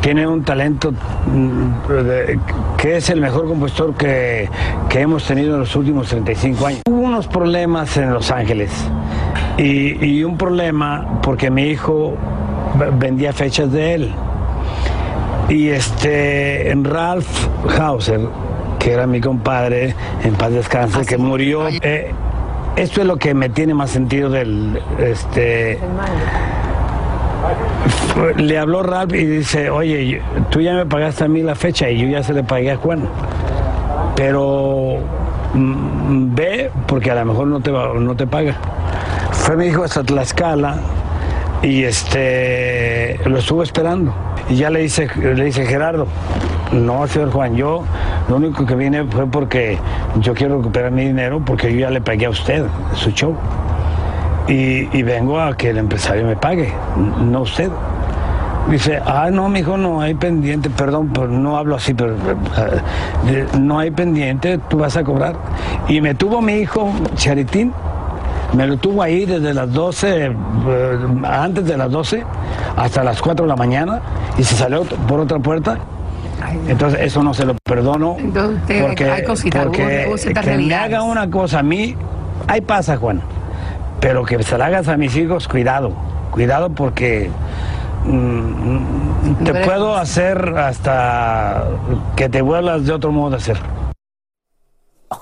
tiene un talento mm, que es el mejor compositor que, que hemos tenido en los últimos 35 años. Problemas en Los Ángeles y, y un problema porque mi hijo vendía fechas de él. Y este Ralph Hauser, que era mi compadre, en paz descanse, que murió. eh, esto es lo que me tiene más sentido del este le habló Ralph y dice, oye, tú ya me pagaste a mí la fecha y yo ya se le pagué a Juan. Pero ve porque a lo mejor no te, va- no te paga. Fue mi hijo hasta Tlaxcala y este lo estuvo esperando. Y ya le dice, le dice Gerardo, no, señor Juan, yo lo único que vine fue porque yo quiero recuperar mi dinero porque yo ya le pagué a usted su show. Y, y vengo a que el empresario me pague, no usted. Dice, ah, no, mijo, no hay pendiente, perdón, pero no hablo así, pero eh, no hay pendiente, tú vas a cobrar. Y me tuvo mi hijo, Charitín, Me lo tuvo ahí desde las 12, eh, antes de las 12 hasta las 4 de la mañana y se salió por otra puerta. Entonces eso no se lo perdono Entonces, porque, hay cositas, porque ciertas que me haga una cosa a mí, ahí pasa Juan, pero que se la hagas a mis hijos, cuidado, cuidado porque te Pero- puedo hacer hasta que te vuelvas de otro modo de hacer.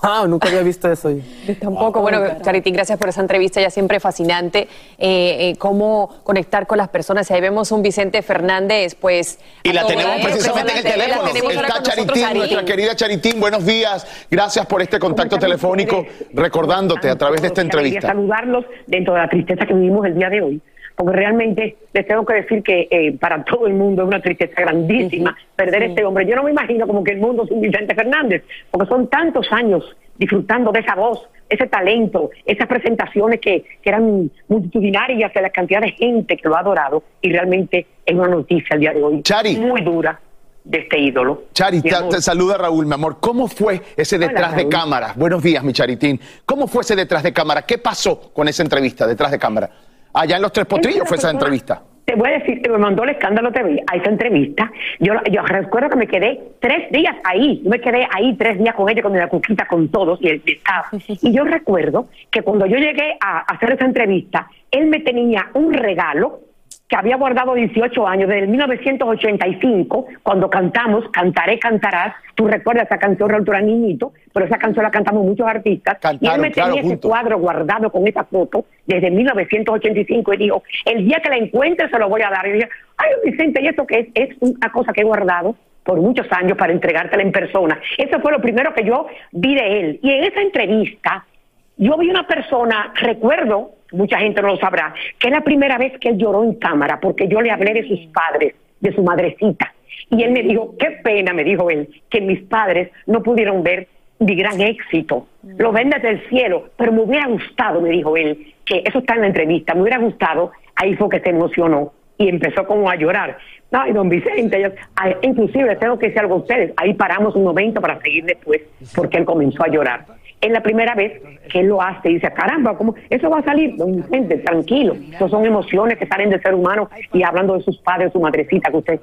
Ah, nunca había visto eso. yo. Tampoco. Bueno, Charitín, gracias por esa entrevista, ya siempre fascinante. Eh, eh, cómo conectar con las personas. Ahí vemos un Vicente Fernández, pues. Y la tenemos precisamente en el teléfono. Está Charitín, nuestra querida Charitín. Buenos días. Gracias por este contacto telefónico, recordándote a través de esta entrevista. saludarlos dentro de la tristeza que vivimos el día de hoy. Porque realmente les tengo que decir que eh, para todo el mundo es una tristeza grandísima perder este hombre. Yo no me imagino como que el mundo sin Vicente Fernández, porque son tantos años disfrutando de esa voz, ese talento, esas presentaciones que, que eran multitudinarias, de la cantidad de gente que lo ha adorado. Y realmente es una noticia el día de hoy muy dura de este ídolo. Chari, te, saluda Raúl, mi amor. ¿Cómo fue ese Hola, detrás de cámara? Buenos días, mi Charitín. ¿Cómo fue ese detrás de cámara? ¿Qué pasó con esa entrevista detrás de cámara? Allá en Los Tres Potrillos fue esa entrevista. Te voy a decir me mandó el escándalo TV a esa entrevista. Yo, yo recuerdo que me quedé tres días ahí. Yo me quedé ahí tres días con ella, con la cuquita, con todos y el staff. Y yo recuerdo que cuando yo llegué a hacer esa entrevista, él me tenía un regalo que había guardado 18 años, desde el 1985, cuando cantamos Cantaré, Cantarás. Tú recuerdas esa canción, Raúl, niñito, pero esa canción la cantamos muchos artistas. y él me claro, tenía ese cuadro guardado con esa foto desde 1985 y dijo, el día que la encuentre se lo voy a dar. Y yo dije, ay, Vicente, ¿y esto qué es? Es una cosa que he guardado por muchos años para entregártela en persona. Eso fue lo primero que yo vi de él. Y en esa entrevista, yo vi una persona, recuerdo, mucha gente no lo sabrá, que es la primera vez que él lloró en cámara, porque yo le hablé de sus padres, de su madrecita. Y él me dijo, qué pena, me dijo él, que mis padres no pudieron ver mi gran éxito. Lo ven desde el cielo, pero me hubiera gustado, me dijo él, que eso está en la entrevista, me hubiera gustado, ahí fue que se emocionó y empezó como a llorar. Ay, don Vicente, yo- inclusive les tengo que decir algo a ustedes, ahí paramos un momento para seguir después, porque él comenzó a llorar. Es la primera vez que él lo hace y dice, caramba, ¿cómo? Eso va a salir, tranquilo. Eso son emociones que salen del ser humano y hablando de sus padres, su madrecita que usted.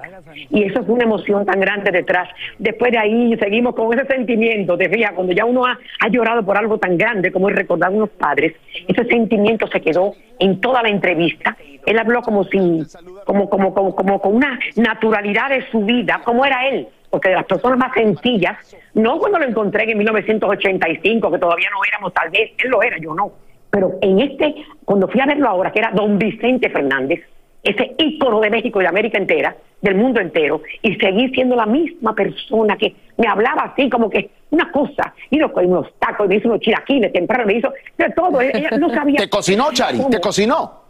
Y eso fue una emoción tan grande detrás. Después de ahí seguimos con ese sentimiento, te fijas, cuando ya uno ha, ha llorado por algo tan grande como es recordar a unos padres, ese sentimiento se quedó en toda la entrevista. Él habló como si, como, como, como, como con una naturalidad de su vida, como era él porque de las personas más sencillas, no cuando lo encontré en 1985, que todavía no éramos, tal vez, él lo era, yo no, pero en este, cuando fui a verlo ahora, que era don Vicente Fernández, ese ícono de México y de América entera, del mundo entero, y seguí siendo la misma persona que me hablaba así como que una cosa, y nos unos tacos, me hizo unos chilaquiles temprano, me hizo de todo, ella no sabía. ¿Te cocinó, Chari? ¿Te cocinó?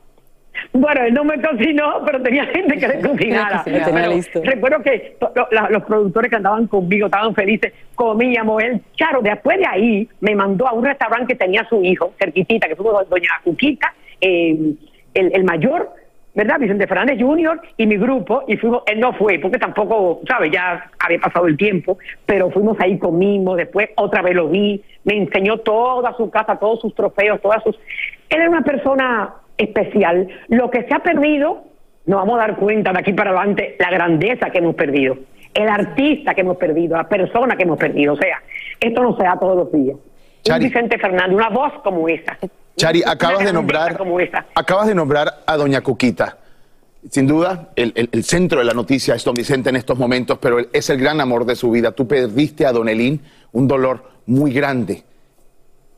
Bueno, él no me cocinó, pero tenía gente que le cocinara. Tenía listo. Recuerdo que la- los productores que andaban conmigo estaban felices, comíamos. Él, Charo, después de ahí me mandó a un restaurante que tenía su hijo, cerquitita, que fue doña Cuquita, eh, el, el mayor, ¿verdad? Vicente Fernández Jr. y mi grupo, y fuimos, él no fue, porque tampoco, ¿sabes? Ya había pasado el tiempo, pero fuimos ahí, comimos, después otra vez lo vi, me enseñó toda su casa, todos sus trofeos, todas sus... Él era una persona especial. Lo que se ha perdido, nos vamos a dar cuenta de aquí para adelante, la grandeza que hemos perdido, el artista que hemos perdido, la persona que hemos perdido. O sea, esto no se da todos los días. Un Vicente Fernández, una voz como esa. Chari, Una acabas de nombrar, Como esa. acabas de nombrar a Doña Cuquita. Sin duda, el, el- el centro de la noticia es Don Vicente en estos momentos, pero él es el gran amor de su vida. Tú perdiste a Don Elín, un dolor muy grande.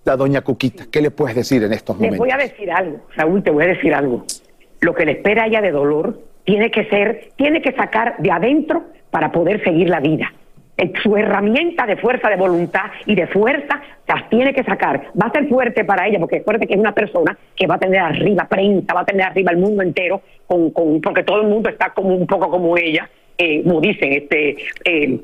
A Doña Cuquita, ¿qué le puedes decir en estos Les momentos? voy a decir algo, Raúl, te voy a decir algo. Lo que le espera a ella de dolor tiene que ser, tiene que sacar de adentro para poder seguir la vida. Su herramienta de fuerza de voluntad y de fuerza las tiene que sacar. Va a ser fuerte para ella, porque fuerte que es una persona que va a tener arriba prensa, va a tener arriba el mundo entero, con, con, porque todo el mundo está como un poco como ella, eh, como dicen, este, eh,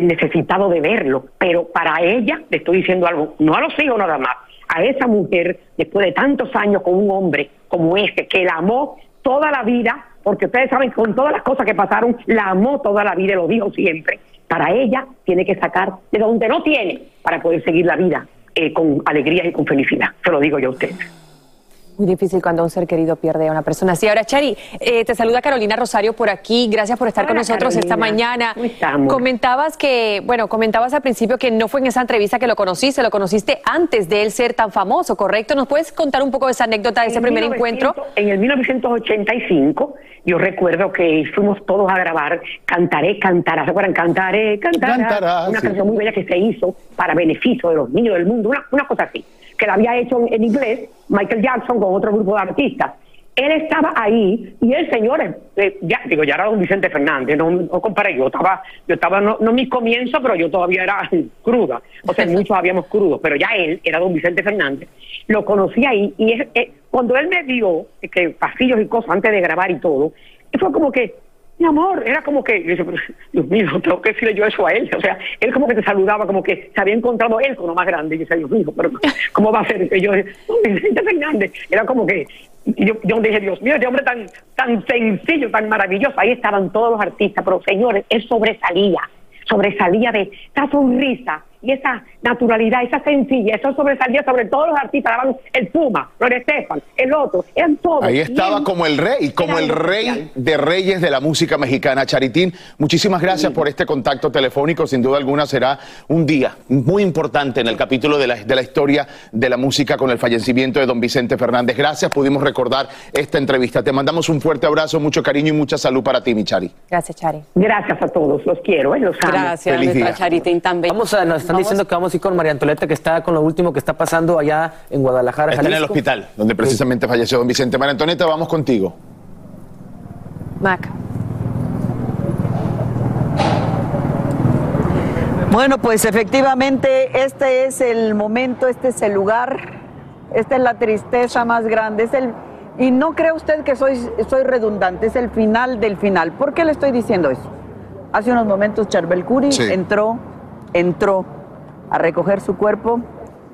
necesitado de verlo. Pero para ella, le estoy diciendo algo, no a los hijos nada más, a esa mujer, después de tantos años con un hombre como este, que la amó toda la vida, porque ustedes saben, con todas las cosas que pasaron, la amó toda la vida y lo dijo siempre. Para ella tiene que sacar de donde no tiene para poder seguir la vida eh, con alegría y con felicidad. Se lo digo yo a ustedes. Muy difícil cuando un ser querido pierde a una persona así. Ahora, Chari, eh, te saluda Carolina Rosario por aquí. Gracias por estar con nosotros esta mañana. ¿Cómo estamos? Comentabas que, bueno, comentabas al principio que no fue en esa entrevista que lo conociste, lo conociste antes de él ser tan famoso, ¿correcto? ¿Nos puedes contar un poco de esa anécdota de ese primer 1900 encuentro? En el 1985, yo recuerdo que fuimos todos a grabar Cantaré, Cantará. ¿Se acuerdan? Cantaré, Cantará. Cantará, una sí. canción muy bella que se hizo para beneficio de los niños del mundo, una, una cosa así. Que la había hecho en, en inglés Michael Jackson con otro grupo de artistas. Él estaba ahí y el señor, eh, ya, digo, ya era don Vicente Fernández, no, no comparé, yo estaba, yo estaba, no, no mi comienzo, pero yo todavía era cruda, o sea, muchos habíamos crudo, pero ya él era don Vicente Fernández, lo conocí ahí y es- eh, cuando él me vio, eh, que pasillos y cosas antes de grabar y todo, fue como que, mi amor, era como que, yo Dios mío, tengo que decirle yo eso a él. O sea, él como que te saludaba, como que se había encontrado él con lo más grande. Y yo decía, Dios mío, pero ¿cómo va a ser? Que yo, "No, Vicente Fernández, era como que, y yo, yo dije, Dios mío, este hombre tan, tan sencillo, tan maravilloso. Ahí estaban todos los artistas, pero señores, él sobresalía, sobresalía de esa sonrisa y esa naturalidad, esa sencilla, eso sobresalía sobre todos los artistas, daban el Puma, Gloria Estefan, el otro, eran todos. Ahí estaba él- como el rey, como el rey especial. de reyes de la música mexicana. Charitín, muchísimas gracias por este contacto telefónico. Sin duda alguna será un día muy importante en el capítulo de la, de la historia de la música con el fallecimiento de don Vicente Fernández. Gracias, pudimos recordar esta entrevista. Te mandamos un fuerte abrazo, mucho cariño y mucha salud para ti, mi Chari. Gracias, Chari. Gracias a todos, los quiero, ¿eh? los amo. Gracias, Feliz nuestra día. Charitín también. Vamos a, nos están Vamos- diciendo que vamos a ir con María Antoleta, que está con lo último que está pasando allá en Guadalajara, Está en el Jalisco. hospital, donde precisamente falleció don Vicente. María Antonieta, vamos contigo. Mac. Bueno, pues efectivamente este es el momento, este es el lugar, esta es la tristeza más grande, es el y no cree usted que soy soy redundante, es el final del final. ¿Por qué le estoy diciendo eso? Hace unos momentos Charbel Curi Sí. entró entró a recoger su cuerpo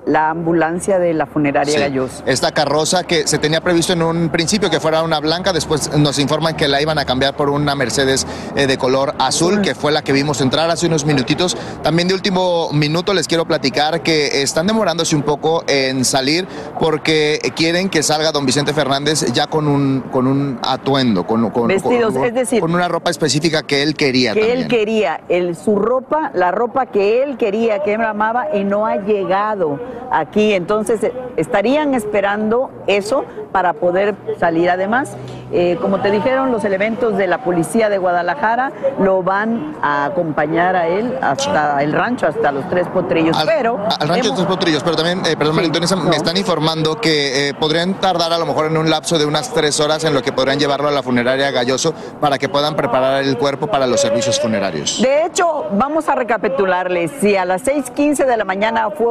la ambulancia de la funeraria Sí. Galloso. Esta carroza que se tenía previsto en un principio que fuera una blanca, después nos informan que la iban a cambiar por una Mercedes eh, de color azul, que fue la que vimos entrar hace unos minutitos. También de último minuto les quiero platicar que están demorándose un poco en salir porque quieren que salga don Vicente Fernández ya con un, con un atuendo, con, con- Vestidos, con- es decir, con una ropa específica que él quería que también. él quería, el, su ropa, la ropa que él quería, que él amaba y no ha llegado aquí. Entonces eh, estarían esperando eso para poder salir. Además, eh, como te dijeron, los elementos de la policía de Guadalajara lo van a acompañar a él hasta el rancho, hasta los tres potrillos. Al, Pero al rancho de hemos- Tres Potrillos, pero también, eh, perdón, María me están informando que eh, podrían tardar a lo mejor en un lapso de unas tres horas en lo que podrían llevarlo a la funeraria Galloso para que puedan preparar el cuerpo para los servicios funerarios. De hecho, vamos a recapitularles. Si a las 6:15 de la mañana fue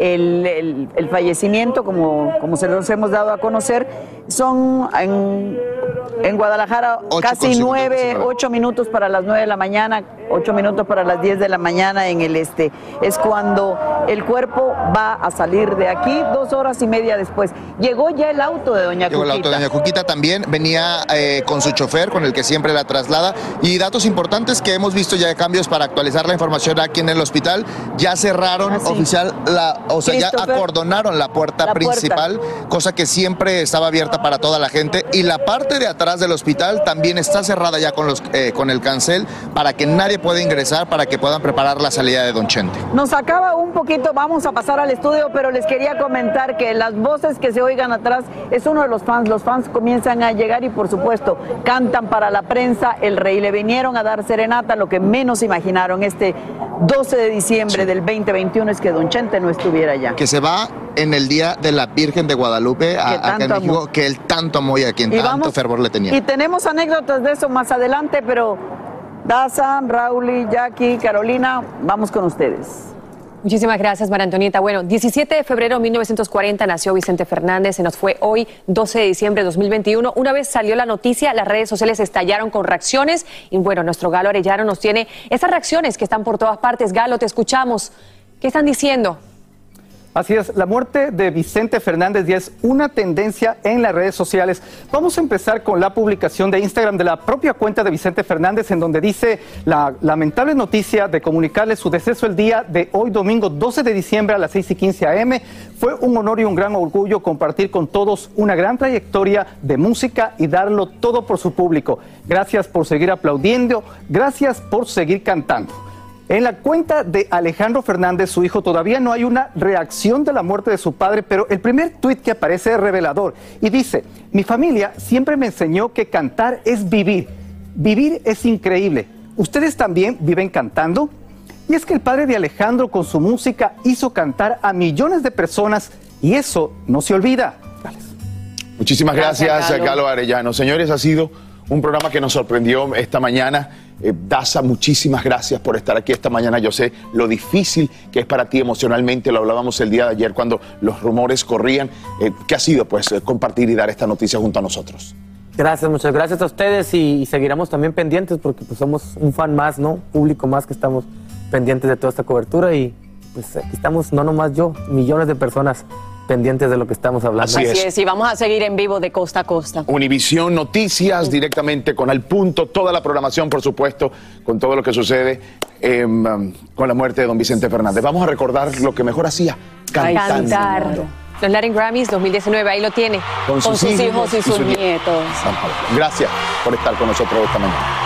el, el- el fallecimiento, como, como se los hemos dado a conocer, son en, en Guadalajara Ocho casi nueve, nueve. ocho minutos para las 9 de la mañana, ocho minutos para las 10 de la mañana en el este. Es cuando el cuerpo va a salir de aquí, dos horas y media después. Llegó ya el auto de Doña Llegó el auto de Cuquita. Doña Cuquita también, venía eh, con su chofer, con el que siempre la traslada. Y datos importantes que hemos visto ya de cambios para actualizar la información aquí en el hospital. Ya cerraron Ah, oficial, la, o sea, ya acordonaron la puerta La puerta. principal, cosa que siempre estaba abierta para toda la gente. Y la parte de atrás del hospital también está cerrada ya con, los, eh, con el cancel para que nadie pueda ingresar, para que puedan preparar la salida de Don Chente. Nos acaba un poquito, vamos a pasar al estudio, pero les quería comentar que las voces que se oigan atrás es uno de los fans. Los fans comienzan a llegar y por supuesto cantan para la prensa. El rey le vinieron a dar serenata, lo que menos imaginaron este 12 de diciembre del 2021 es que Don Chente no estuviera allá. Que se va en el día de la Virgen de Guadalupe, a- acá en México, amó. que él tanto amó y a quien Y tanto vamos- fervor le tenía. Y tenemos anécdotas de eso más adelante, pero Daza, Raúl, Jackie, Carolina, vamos con ustedes. Muchísimas gracias, María Antonieta. Bueno, 17 de febrero de 1940 nació Vicente Fernández, se nos fue hoy, 12 de diciembre de 2021. Una vez salió la noticia, las redes sociales estallaron con reacciones y bueno, nuestro Galo Arellano nos tiene esas reacciones que están por todas partes. Galo, te escuchamos. ¿Qué están diciendo? Así es, la muerte de Vicente Fernández ya es una tendencia en las redes sociales. Vamos a empezar con la publicación de Instagram de la propia cuenta de Vicente Fernández, en donde dice la lamentable noticia de comunicarle su deceso el día de hoy, domingo 12 de diciembre a las 6 y 15 am. Fue un honor y un gran orgullo compartir con todos una gran trayectoria de música y darlo todo por su público. Gracias por seguir aplaudiendo, gracias por seguir cantando. En la cuenta de Alejandro Fernández, su hijo, todavía no hay una reacción de la muerte de su padre, pero el primer tuit que aparece es revelador y dice, mi familia siempre me enseñó que cantar es vivir. Vivir es increíble. ¿Ustedes también viven cantando? Y es que el padre de Alejandro con su música hizo cantar a millones de personas y eso no se olvida. Muchísimas gracias, Galo Arellano. Señores, ha sido un programa que nos sorprendió esta mañana. Eh, Daza, muchísimas gracias por estar aquí esta mañana. Yo sé lo difícil que es para ti emocionalmente, lo hablábamos el día de ayer cuando los rumores corrían. Eh, ¿Qué ha sido? Pues eh, compartir y dar esta noticia junto a nosotros. Gracias, muchas gracias a ustedes y, y seguiremos también pendientes porque pues somos un fan más, ¿no? Público más que estamos pendientes de toda esta cobertura y pues aquí estamos, no nomás yo, millones de personas pendientes de lo que estamos hablando. Así es. Así es, y vamos a seguir en vivo de costa a costa. Univisión Noticias directamente con Al Punto, toda la programación, por supuesto, con todo lo que sucede em, con la muerte de don Vicente Fernández. Vamos a recordar lo que mejor hacía, cantando. Cantar. Los Latin Grammys 2019, ahí lo tiene. Con sus hijos y y sus sus nietos. nietos. Gracias por estar con nosotros esta mañana.